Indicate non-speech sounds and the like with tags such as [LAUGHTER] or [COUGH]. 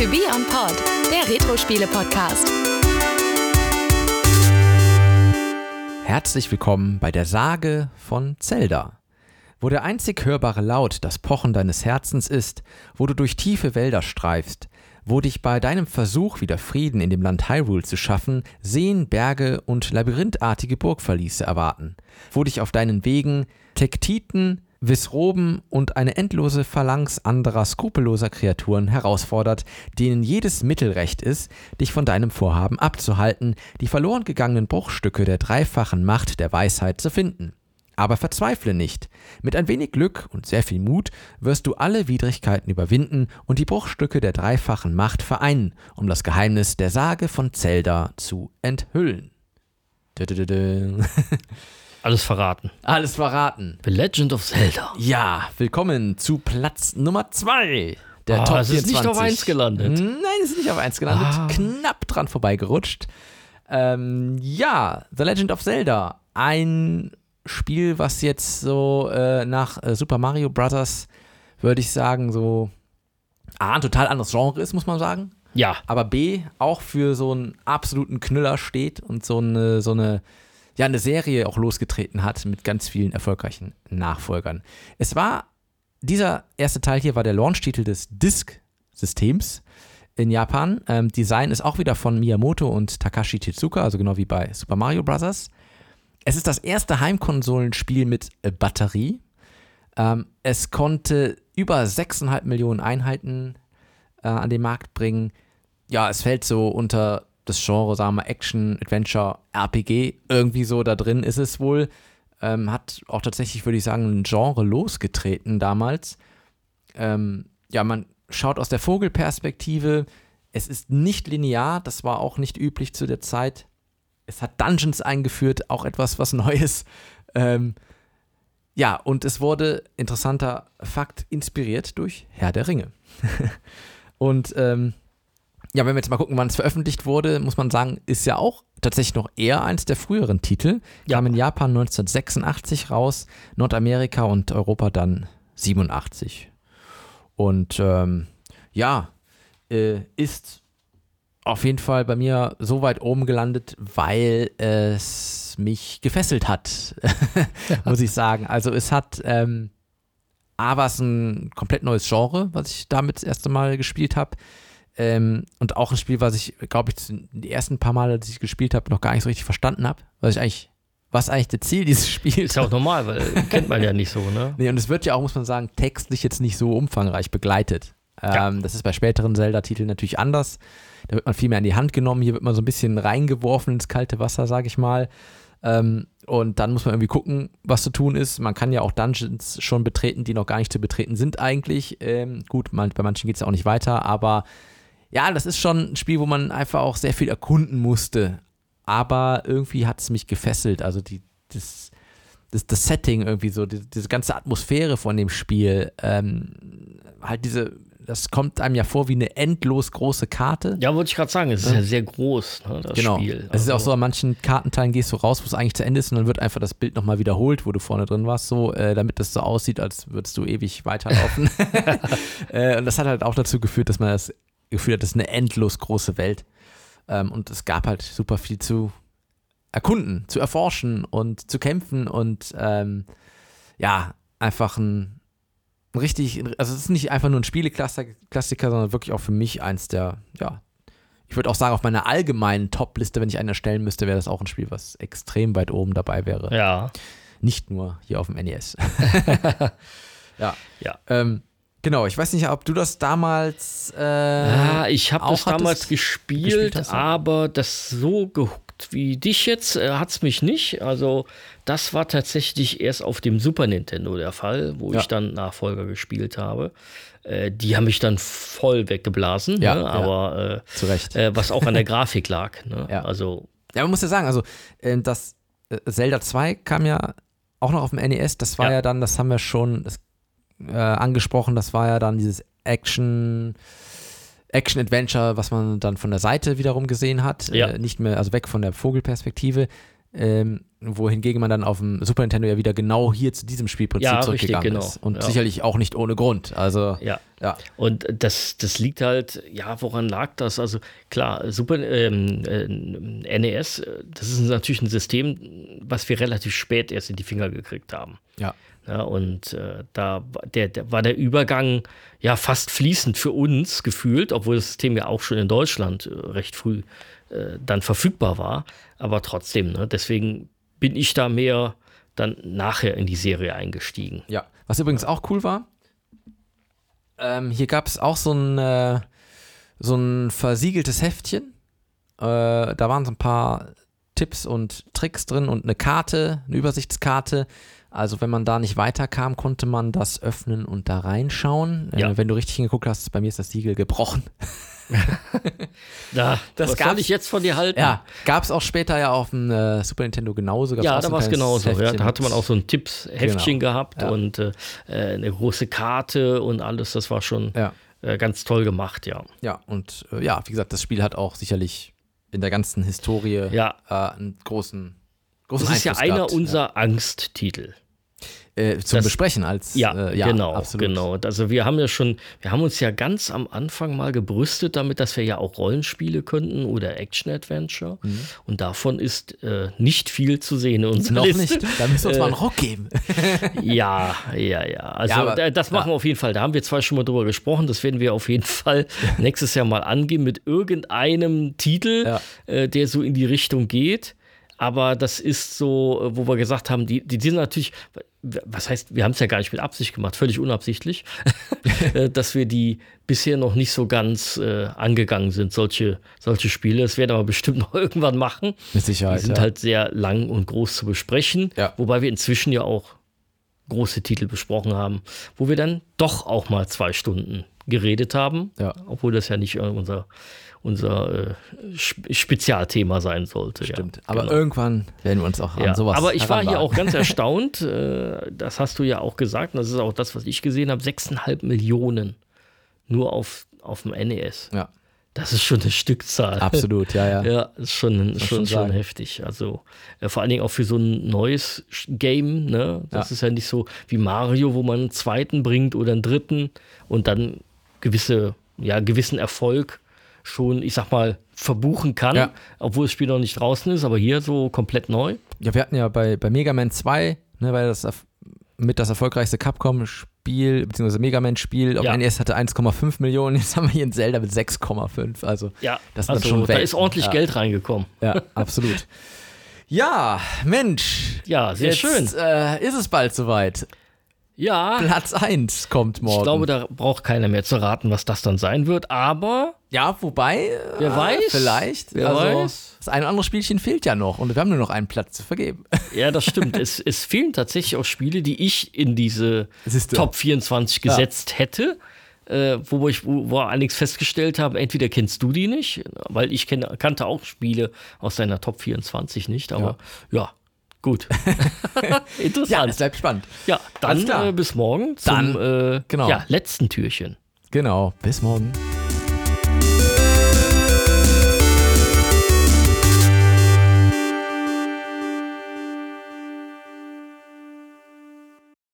To Be On Pod, der Retro-Spiele-Podcast. Herzlich willkommen bei der Sage von Zelda. Wo der einzig hörbare Laut das Pochen deines Herzens ist, wo du durch tiefe Wälder streifst, wo dich bei deinem Versuch, wieder Frieden in dem Land Hyrule zu schaffen, Seen, Berge und labyrinthartige Burgverliese erwarten, wo dich auf deinen Wegen Tektiten, Wissroben und eine endlose Phalanx anderer skrupelloser Kreaturen herausfordert, denen jedes Mittelrecht ist, dich von deinem Vorhaben abzuhalten, die verloren gegangenen Bruchstücke der dreifachen Macht der Weisheit zu finden. Aber verzweifle nicht. Mit ein wenig Glück und sehr viel Mut wirst du alle Widrigkeiten überwinden und die Bruchstücke der dreifachen Macht vereinen, um das Geheimnis der Sage von Zelda zu enthüllen. [LAUGHS] Alles verraten. Alles verraten. The Legend of Zelda. Ja, willkommen zu Platz Nummer 2 der Ah, Top es ist 24. nicht auf eins gelandet. Nein, es ist nicht auf 1 gelandet. Ah. Knapp dran vorbeigerutscht. Ähm, ja, The Legend of Zelda. Ein Spiel, was jetzt so äh, nach äh, Super Mario Bros. würde ich sagen, so A, ein total anderes Genre ist, muss man sagen. Ja, Aber B, auch für so einen absoluten Knüller steht und so eine, so eine, ja, eine Serie auch losgetreten hat mit ganz vielen erfolgreichen Nachfolgern. Es war, dieser erste Teil hier war der Launch-Titel des Disk-Systems in Japan. Ähm, Design ist auch wieder von Miyamoto und Takashi Tezuka, also genau wie bei Super Mario Bros. Es ist das erste Heimkonsolenspiel mit äh, Batterie. Ähm, es konnte über 6,5 Millionen Einheiten äh, an den Markt bringen. Ja, es fällt so unter das Genre, sagen wir, Action, Adventure, RPG. Irgendwie so da drin ist es wohl. Ähm, hat auch tatsächlich, würde ich sagen, ein Genre losgetreten damals. Ähm, ja, man schaut aus der Vogelperspektive. Es ist nicht linear, das war auch nicht üblich zu der Zeit. Es hat Dungeons eingeführt, auch etwas, was Neues. Ähm, ja, und es wurde, interessanter Fakt, inspiriert durch Herr der Ringe. [LAUGHS] und ähm, ja, wenn wir jetzt mal gucken, wann es veröffentlicht wurde, muss man sagen, ist ja auch tatsächlich noch eher eins der früheren Titel. Ja. Kam in Japan 1986 raus, Nordamerika und Europa dann 87. Und ähm, ja, äh, ist auf jeden Fall bei mir so weit oben gelandet, weil es mich gefesselt hat, [LAUGHS] muss ich sagen. Also es hat, ähm, A war es ein komplett neues Genre, was ich damit das erste Mal gespielt habe. Ähm, und auch ein Spiel, was ich, glaube ich, die ersten paar Male, dass ich gespielt habe, noch gar nicht so richtig verstanden habe. Was ich eigentlich, was eigentlich das Ziel dieses [LAUGHS] Spiels ist ja auch normal, weil kennt man ja nicht so, ne? Nee, und es wird ja auch, muss man sagen, textlich jetzt nicht so umfangreich begleitet. Ja. Ähm, das ist bei späteren Zelda-Titeln natürlich anders. Da wird man viel mehr in die Hand genommen. Hier wird man so ein bisschen reingeworfen ins kalte Wasser, sage ich mal. Ähm, und dann muss man irgendwie gucken, was zu tun ist. Man kann ja auch Dungeons schon betreten, die noch gar nicht zu betreten sind eigentlich. Ähm, gut, man, bei manchen geht es ja auch nicht weiter, aber ja, das ist schon ein Spiel, wo man einfach auch sehr viel erkunden musste. Aber irgendwie hat es mich gefesselt. Also die, das, das, das Setting irgendwie so, die, diese ganze Atmosphäre von dem Spiel, ähm, halt diese, das kommt einem ja vor wie eine endlos große Karte. Ja, wollte ich gerade sagen, es ist ja sehr groß, ne, das genau. Spiel. Es ist auch Also, so, an manchen Kartenteilen gehst du raus, wo es eigentlich zu Ende ist und dann wird einfach das Bild nochmal wiederholt, wo du vorne drin warst, so, äh, damit das so aussieht, als würdest du ewig weiterlaufen. [LAUGHS] [LAUGHS] äh, und das hat halt auch dazu geführt, dass man das Gefühl hat, das ist eine endlos große Welt. Ähm, und es gab halt super viel zu erkunden, zu erforschen und zu kämpfen und ähm, ja, einfach ein, ein richtig, also es ist nicht einfach nur ein Spieleklassiker, sondern wirklich auch für mich eins der, ja, ich würde auch sagen, auf meiner allgemeinen Top-Liste, wenn ich eine erstellen müsste, wäre das auch ein Spiel, was extrem weit oben dabei wäre. Ja, Nicht nur hier auf dem NES. [LAUGHS] [LAUGHS] ja. Ja. Ähm, genau, ich weiß nicht, ob du das damals. Äh, ja ich habe auch das damals gespielt, gespielt hast, aber das so gehuckt wie dich jetzt äh, hat es mich nicht. Also das war tatsächlich erst auf dem Super Nintendo der Fall, wo Ja. ich dann Nachfolger gespielt habe. Äh, die haben mich dann voll weggeblasen, Ja, ne? aber Zu Recht. äh, äh, was auch an der [LAUGHS] Grafik lag. Ne? Ja. Also Ja, man muss ja sagen, also äh, das äh, Zelda 2 kam ja auch noch auf dem NES. Das war ja, Ja. dann, das haben wir schon das, äh, angesprochen, das war ja dann dieses Action. Action-Adventure, was man dann von der Seite wiederum gesehen hat. Ja. Äh, nicht mehr, also weg von der Vogelperspektive. Ähm, wohingegen man dann auf dem Super Nintendo ja wieder genau hier zu diesem Spielprinzip Ja, zurückgegangen richtig, genau. ist. Und Ja. sicherlich auch nicht ohne Grund. Also, Ja. ja. Und das, das liegt halt, ja, woran lag das? Also klar, Super ähm, äh, NES, äh, das ist natürlich ein System, was wir relativ spät erst in die Finger gekriegt haben. Ja. Ja, und äh, da war der, der, war der Übergang ja fast fließend für uns gefühlt, obwohl das System ja auch schon in Deutschland äh, recht früh äh, dann verfügbar war. Aber trotzdem, ne, deswegen bin ich da mehr dann nachher in die Serie eingestiegen. Ja. Was übrigens auch cool war, ähm, hier gab es auch so ein, äh, so ein versiegeltes Heftchen. Äh, da waren so ein paar Tipps und Tricks drin und eine Karte, eine Übersichtskarte. Also wenn man da nicht weiterkam, konnte man das öffnen und da reinschauen. Ja. Äh, wenn du richtig hingeguckt hast, bei mir ist das Siegel gebrochen. [LAUGHS] Da, Das was soll gab's- ich jetzt von dir halten? Ja, gab es auch später ja auf dem äh, Super Nintendo genauso. Gab's Ja, da war es genauso. Ja, da hatte man auch so ein Tippsheftchen Genau. gehabt Ja. und äh, äh, eine große Karte und alles. Das war schon Ja. äh, ganz toll gemacht, ja. Ja, und äh, ja, wie gesagt, das Spiel hat auch sicherlich in der ganzen Historie Ja. äh, einen großen, großen Das ist ja Einfluss einer gehabt. unserer Angsttitel. äh, zum das- Besprechen als Ja, äh, ja genau, absolut. genau. Also wir haben ja schon, wir haben uns ja ganz am Anfang mal gebrüstet damit, dass wir ja auch Rollenspiele könnten oder Action-Adventure. Mhm. Und davon ist äh, nicht viel zu sehen in unserer Noch Liste. nicht, da müssen wir uns Äh, mal einen Rock geben. [LAUGHS] Ja, ja, ja. Also Ja, aber- da- das machen wir auf jeden Fall. Da haben wir zwar schon mal drüber gesprochen, das werden wir auf jeden Fall [LAUGHS] nächstes Jahr mal angehen mit irgendeinem Titel, Ja. äh, der so in die Richtung geht. Aber das ist so, äh, wo wir gesagt haben, die, die sind natürlich, was heißt, wir haben es ja gar nicht mit Absicht gemacht, völlig unabsichtlich, [LAUGHS] äh, dass wir die bisher noch nicht so ganz äh, angegangen sind, solche, solche Spiele. Das werden wir aber bestimmt [LAUGHS] noch irgendwann machen. Mit Die Sicherheit. sind ja. halt sehr lang und groß zu besprechen, Ja. wobei wir inzwischen ja auch große Titel besprochen haben, wo wir dann doch auch mal zwei Stunden geredet haben, Ja. obwohl das ja nicht äh, unser, unser äh, Sp- Spezialthema sein sollte. Stimmt. Ja, Aber genau. irgendwann werden wir uns auch an Ja, sowas aber ich war hier auch ganz [LAUGHS] erstaunt, äh, das hast du ja auch gesagt, und das ist auch das, was ich gesehen habe, 6,5 Millionen nur auf, auf dem NES. Ja, Das ist schon eine Stückzahl. absolut, ja, ja. Ja, ist schon, schon, schon heftig. Also äh, vor allen Dingen auch für so ein neues Game. Ne? Das Ja. ist ja nicht so wie Mario, wo man einen zweiten bringt oder einen dritten und dann gewisse, ja, gewissen Erfolg schon, ich sag mal, verbuchen kann, Ja. obwohl das Spiel noch nicht draußen ist, aber hier so komplett neu. Ja, wir hatten ja bei, bei Mega Man 2, ne, weil das mit das erfolgreichste Capcom-Spiel, beziehungsweise Mega Man-Spiel, auf Ja. NES hatte 1,5 Millionen, jetzt haben wir hier ein Zelda mit 6,5. Also, Ja, Das sind also schon da Welten. ist ordentlich Ja. Geld reingekommen. ja, [LAUGHS] absolut. Ja, Mensch. Ja, sehr jetzt, schön. Äh, ist es bald soweit. Ja, Platz 1 kommt morgen. ich glaube, da braucht keiner mehr zu raten, was das dann sein wird, aber ja, wobei. Wer äh, weiß? Vielleicht. Wer also, weiß? Das ein oder andere Spielchen fehlt ja noch und wir haben nur noch einen Platz zu vergeben. [LAUGHS] Ja, das stimmt. es, es fehlen tatsächlich auch Spiele, die ich in diese. Top 24 gesetzt hätte. Äh, wo, ich, wo, wo allerdings festgestellt haben, entweder kennst du die nicht, weil ich kenn, kannte auch Spiele aus deiner Top 24 nicht, aber ja, gut. [LAUGHS] Ja, Interessant. es bleibt spannend. Ja, dann äh, bis morgen zum Dann, äh, genau. ja, letzten Türchen. Genau. Bis morgen.